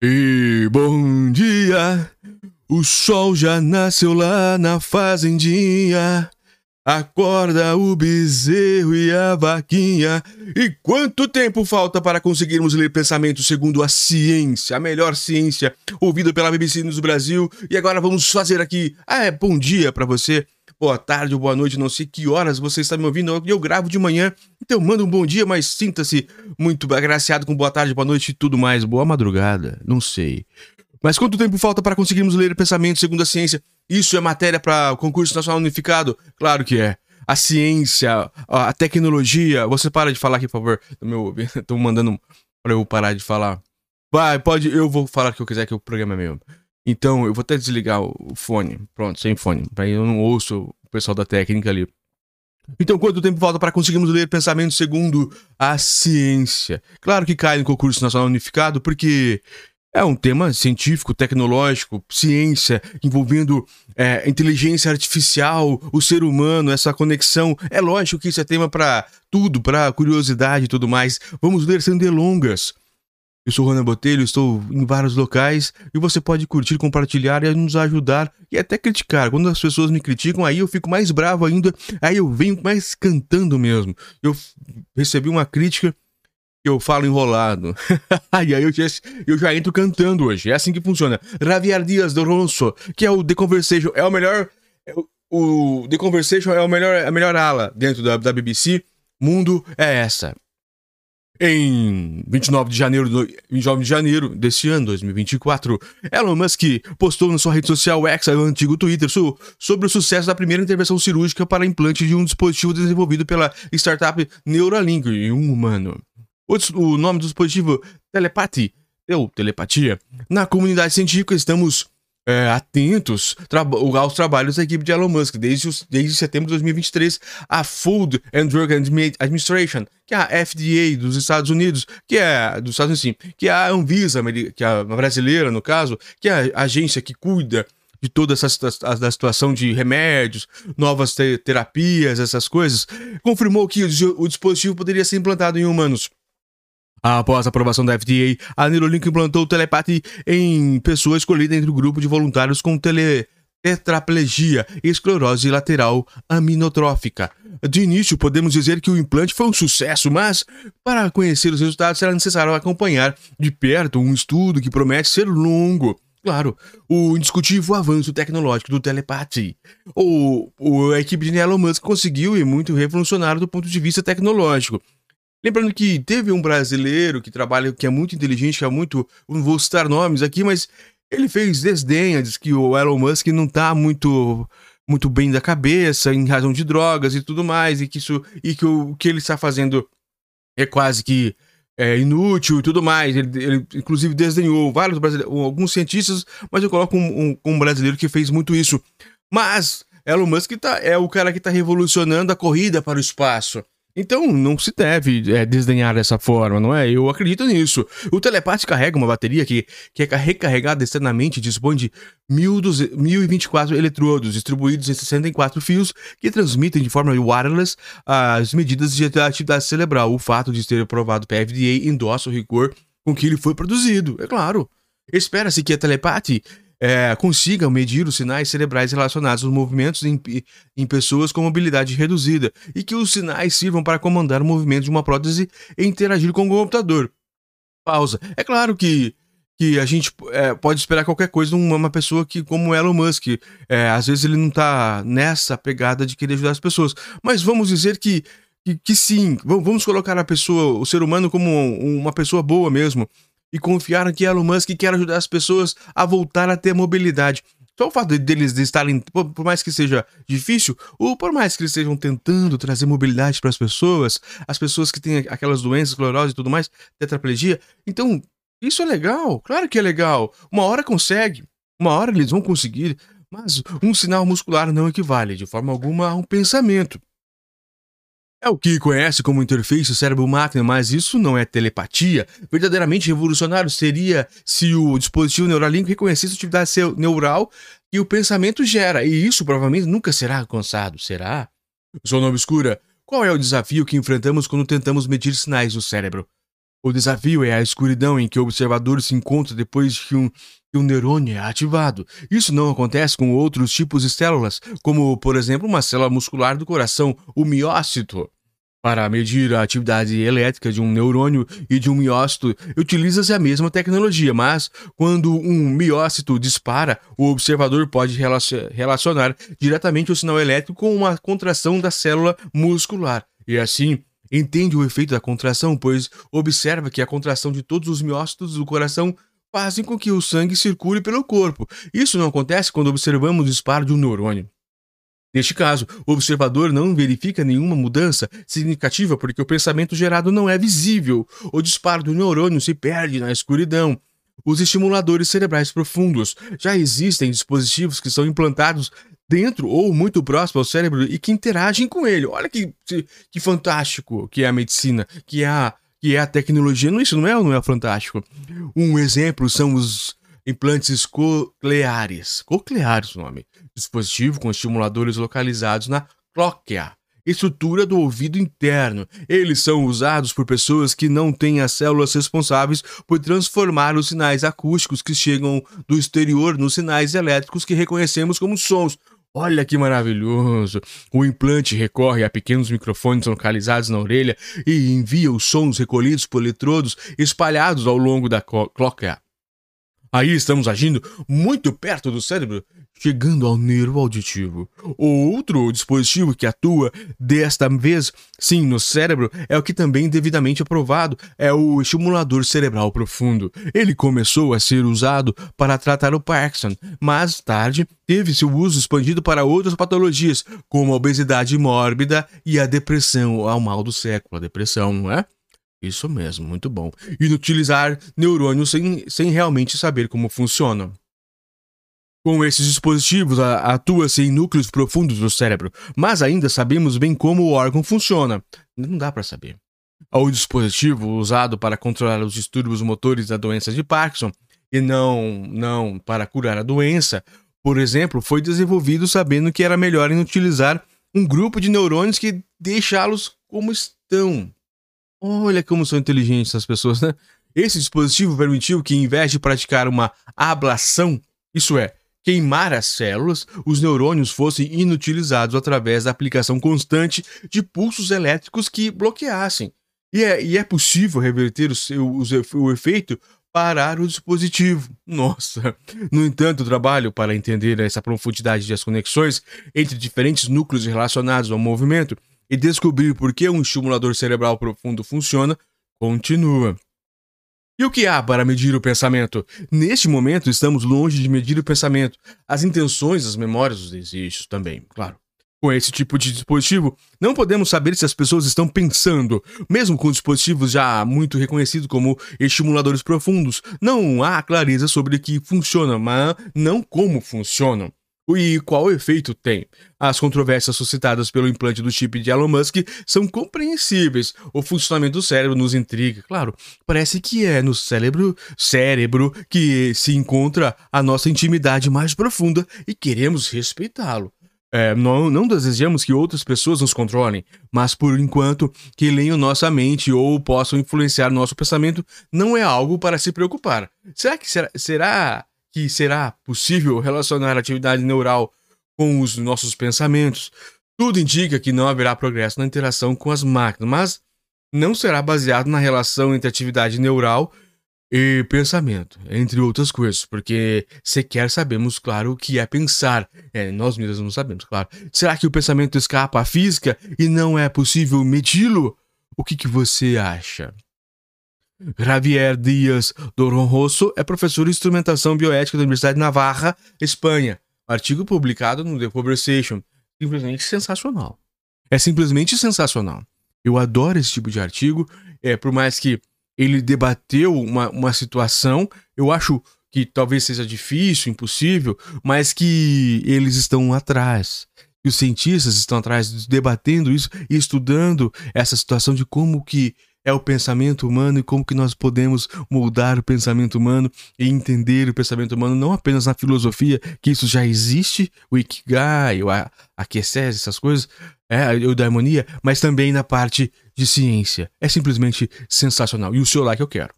E bom dia, o sol já nasceu lá na fazendinha. Acorda o bezerro e a vaquinha. E quanto tempo falta para conseguirmos ler pensamento segundo a ciência, a melhor ciência, ouvida pela BBC News Brasil? E agora vamos fazer aqui. Ah, é bom dia para você boa tarde ou boa noite, não sei que horas você está me ouvindo. Eu, gravo de manhã, então manda um bom dia, mas sinta-se muito agraciado com boa tarde, boa noite e tudo mais. Boa madrugada, não sei. Mas quanto tempo falta para conseguirmos ler pensamento segundo a ciência? Isso é matéria para o concurso nacional unificado? Claro que é. A ciência, a tecnologia. Você para de falar aqui, por favor. Tô mandando para eu parar de falar. Vai, pode, eu vou falar o que eu quiser, que o programa é meu. Então, eu vou até desligar o fone. Pronto, sem fone. Aí eu não ouço o pessoal da técnica ali. Então, quanto tempo falta para conseguirmos ler pensamento segundo a ciência? Claro que cai no concurso nacional unificado, porque é um tema científico, tecnológico, ciência, envolvendo é, inteligência artificial, o ser humano, essa conexão. É lógico que isso é tema para tudo, para curiosidade e tudo mais. Vamos ler sem delongas. Eu sou Rona Botelho, estou em vários locais e você pode curtir, compartilhar e nos ajudar e até criticar. Quando as pessoas me criticam, aí eu fico mais bravo ainda, aí eu venho mais cantando mesmo. Eu recebi uma crítica eu falo enrolado. e aí eu já, eu já entro cantando hoje. É assim que funciona. Javier Dias do Ronso, que é o The Conversation, é o melhor. É o, o The Conversation é o melhor, a melhor ala dentro da, da BBC. Mundo é essa. Em 29 de janeiro, do, 29 de janeiro desse ano, 2024, Elon Musk postou na sua rede social X, o antigo Twitter, sobre o sucesso da primeira intervenção cirúrgica para implante de um dispositivo desenvolvido pela startup Neuralink em um humano. O, o nome do dispositivo Telepathy, ou telepatia, na comunidade científica estamos é, atentos aos trabalhos da equipe de Elon Musk desde, os, desde setembro de 2023. A Food and Drug Administration, que é a FDA dos Estados Unidos, que é dos Estados Unidos, sim, que é a Anvisa, que é a brasileira no caso, que é a agência que cuida de toda essa da situação de remédios, novas te terapias, essas coisas, confirmou que o, o dispositivo poderia ser implantado em humanos. Após a aprovação da FDA, a Neuralink implantou o telepathy em pessoas escolhidas entre o grupo de voluntários com tele tetraplegia esclerose lateral aminotrófica. De início, podemos dizer que o implante foi um sucesso, mas para conhecer os resultados será necessário acompanhar de perto um estudo que promete ser longo. Claro, o indiscutível avanço tecnológico do telepathy. O, o, a equipe de Elon Musk conseguiu e muito revolucionário do ponto de vista tecnológico. Lembrando que teve um brasileiro que trabalha, que é muito inteligente, que é muito. Não vou citar nomes aqui, mas ele fez desdenha, diz que o Elon Musk não tá muito muito bem da cabeça em razão de drogas e tudo mais, e que isso e que o que ele está fazendo é quase que é, inútil e tudo mais. Ele, ele inclusive desdenhou vários alguns cientistas, mas eu coloco um, um, um brasileiro que fez muito isso. Mas Elon Musk tá, é o cara que está revolucionando a corrida para o espaço. Então não se deve é, desdenhar dessa forma, não é? Eu acredito nisso. O telepate carrega uma bateria que, que é recarregada externamente e dispõe de 1024 eletrodos distribuídos em 64 fios que transmitem de forma wireless as medidas de atividade cerebral. O fato de ser aprovado pela FDA endossa o rigor com que ele foi produzido, é claro. Espera-se que a telepate é, consigam medir os sinais cerebrais relacionados aos movimentos em, em pessoas com mobilidade reduzida e que os sinais sirvam para comandar o movimento de uma prótese e interagir com o computador. Pausa. É claro que que a gente é, pode esperar qualquer coisa de uma pessoa que, como Elon Musk, é, às vezes ele não está nessa pegada de querer ajudar as pessoas. Mas vamos dizer que, que, que sim, vamos colocar a pessoa, o ser humano, como uma pessoa boa mesmo e confiaram que Elon Musk quer ajudar as pessoas a voltar a ter mobilidade. Só o fato deles de estarem, por mais que seja difícil, ou por mais que eles estejam tentando trazer mobilidade para as pessoas, as pessoas que têm aquelas doenças, esclerose e tudo mais, tetraplegia, então isso é legal, claro que é legal. Uma hora consegue, uma hora eles vão conseguir, mas um sinal muscular não equivale de forma alguma a um pensamento. É o que conhece como interface cérebro-máquina, mas isso não é telepatia. Verdadeiramente revolucionário seria se o dispositivo Neuralink reconhecesse a atividade neural que o pensamento gera, e isso provavelmente nunca será alcançado, será? Zona Obscura, qual é o desafio que enfrentamos quando tentamos medir sinais do cérebro? O desafio é a escuridão em que o observador se encontra depois que um, que um neurônio é ativado. Isso não acontece com outros tipos de células, como, por exemplo, uma célula muscular do coração, o miócito. Para medir a atividade elétrica de um neurônio e de um miócito, utiliza-se a mesma tecnologia, mas quando um miócito dispara, o observador pode relacionar diretamente o sinal elétrico com uma contração da célula muscular. E assim, entende o efeito da contração, pois observa que a contração de todos os miócitos do coração fazem com que o sangue circule pelo corpo. Isso não acontece quando observamos o disparo de um neurônio. Neste caso, o observador não verifica nenhuma mudança significativa porque o pensamento gerado não é visível. O disparo do neurônio se perde na escuridão. Os estimuladores cerebrais profundos. Já existem dispositivos que são implantados dentro ou muito próximo ao cérebro e que interagem com ele. Olha que, que fantástico que é a medicina, que é a, que é a tecnologia. Não, isso não é, não é fantástico. Um exemplo são os implantes cocleares. Cocleares o nome. Dispositivo com estimuladores localizados na cóclea, estrutura do ouvido interno. Eles são usados por pessoas que não têm as células responsáveis por transformar os sinais acústicos que chegam do exterior nos sinais elétricos que reconhecemos como sons. Olha que maravilhoso! O implante recorre a pequenos microfones localizados na orelha e envia os sons recolhidos por eletrodos espalhados ao longo da cóclea. Aí estamos agindo muito perto do cérebro, chegando ao nervo auditivo. Outro dispositivo que atua desta vez, sim, no cérebro, é o que também devidamente aprovado, é o estimulador cerebral profundo. Ele começou a ser usado para tratar o Parkinson, mas tarde teve seu uso expandido para outras patologias, como a obesidade mórbida e a depressão, ao mal do século, a depressão, não é? Isso mesmo, muito bom. E utilizar neurônios sem, sem realmente saber como funcionam. Com esses dispositivos, atua-se em núcleos profundos do cérebro, mas ainda sabemos bem como o órgão funciona. Não dá para saber. O dispositivo usado para controlar os distúrbios motores da doença de Parkinson e não, não para curar a doença, por exemplo, foi desenvolvido sabendo que era melhor em utilizar um grupo de neurônios que deixá-los como estão. Olha como são inteligentes as pessoas, né? Esse dispositivo permitiu que, em vez de praticar uma ablação, isso é, queimar as células, os neurônios fossem inutilizados através da aplicação constante de pulsos elétricos que bloqueassem. E é, e é possível reverter o, seu, o, o efeito parar o dispositivo. Nossa! No entanto, o trabalho para entender essa profundidade das conexões entre diferentes núcleos relacionados ao movimento e descobrir por que um estimulador cerebral profundo funciona, continua. E o que há para medir o pensamento? Neste momento, estamos longe de medir o pensamento, as intenções, as memórias, os desejos também, claro. Com esse tipo de dispositivo, não podemos saber se as pessoas estão pensando. Mesmo com dispositivos já muito reconhecidos como estimuladores profundos, não há clareza sobre o que funciona, mas não como funcionam e qual efeito tem. As controvérsias suscitadas pelo implante do chip de Elon Musk são compreensíveis. O funcionamento do cérebro nos intriga. Claro, parece que é no cérebro, cérebro que se encontra a nossa intimidade mais profunda e queremos respeitá-lo. É, não, não, desejamos que outras pessoas nos controlem, mas por enquanto que leiam nossa mente ou possam influenciar nosso pensamento não é algo para se preocupar. Será que será, será que será possível relacionar a atividade neural com os nossos pensamentos, tudo indica que não haverá progresso na interação com as máquinas, mas não será baseado na relação entre atividade neural e pensamento, entre outras coisas, porque sequer sabemos, claro, o que é pensar. É, nós mesmos não sabemos, claro. Será que o pensamento escapa à física e não é possível medi-lo? O que, que você acha? Javier Dias Doronroso é professor de instrumentação bioética da Universidade de Navarra, Espanha. Artigo publicado no The Conversation. Simplesmente sensacional. É simplesmente sensacional. Eu adoro esse tipo de artigo. É, por mais que ele debateu uma, uma situação, eu acho que talvez seja difícil, impossível, mas que eles estão atrás. E os cientistas estão atrás debatendo isso e estudando essa situação de como que é o pensamento humano e como que nós podemos moldar o pensamento humano e entender o pensamento humano não apenas na filosofia, que isso já existe, o Ikigai, a, a Kiesese, essas coisas, é, a eudaimonia, mas também na parte de ciência. É simplesmente sensacional. E o seu like eu quero.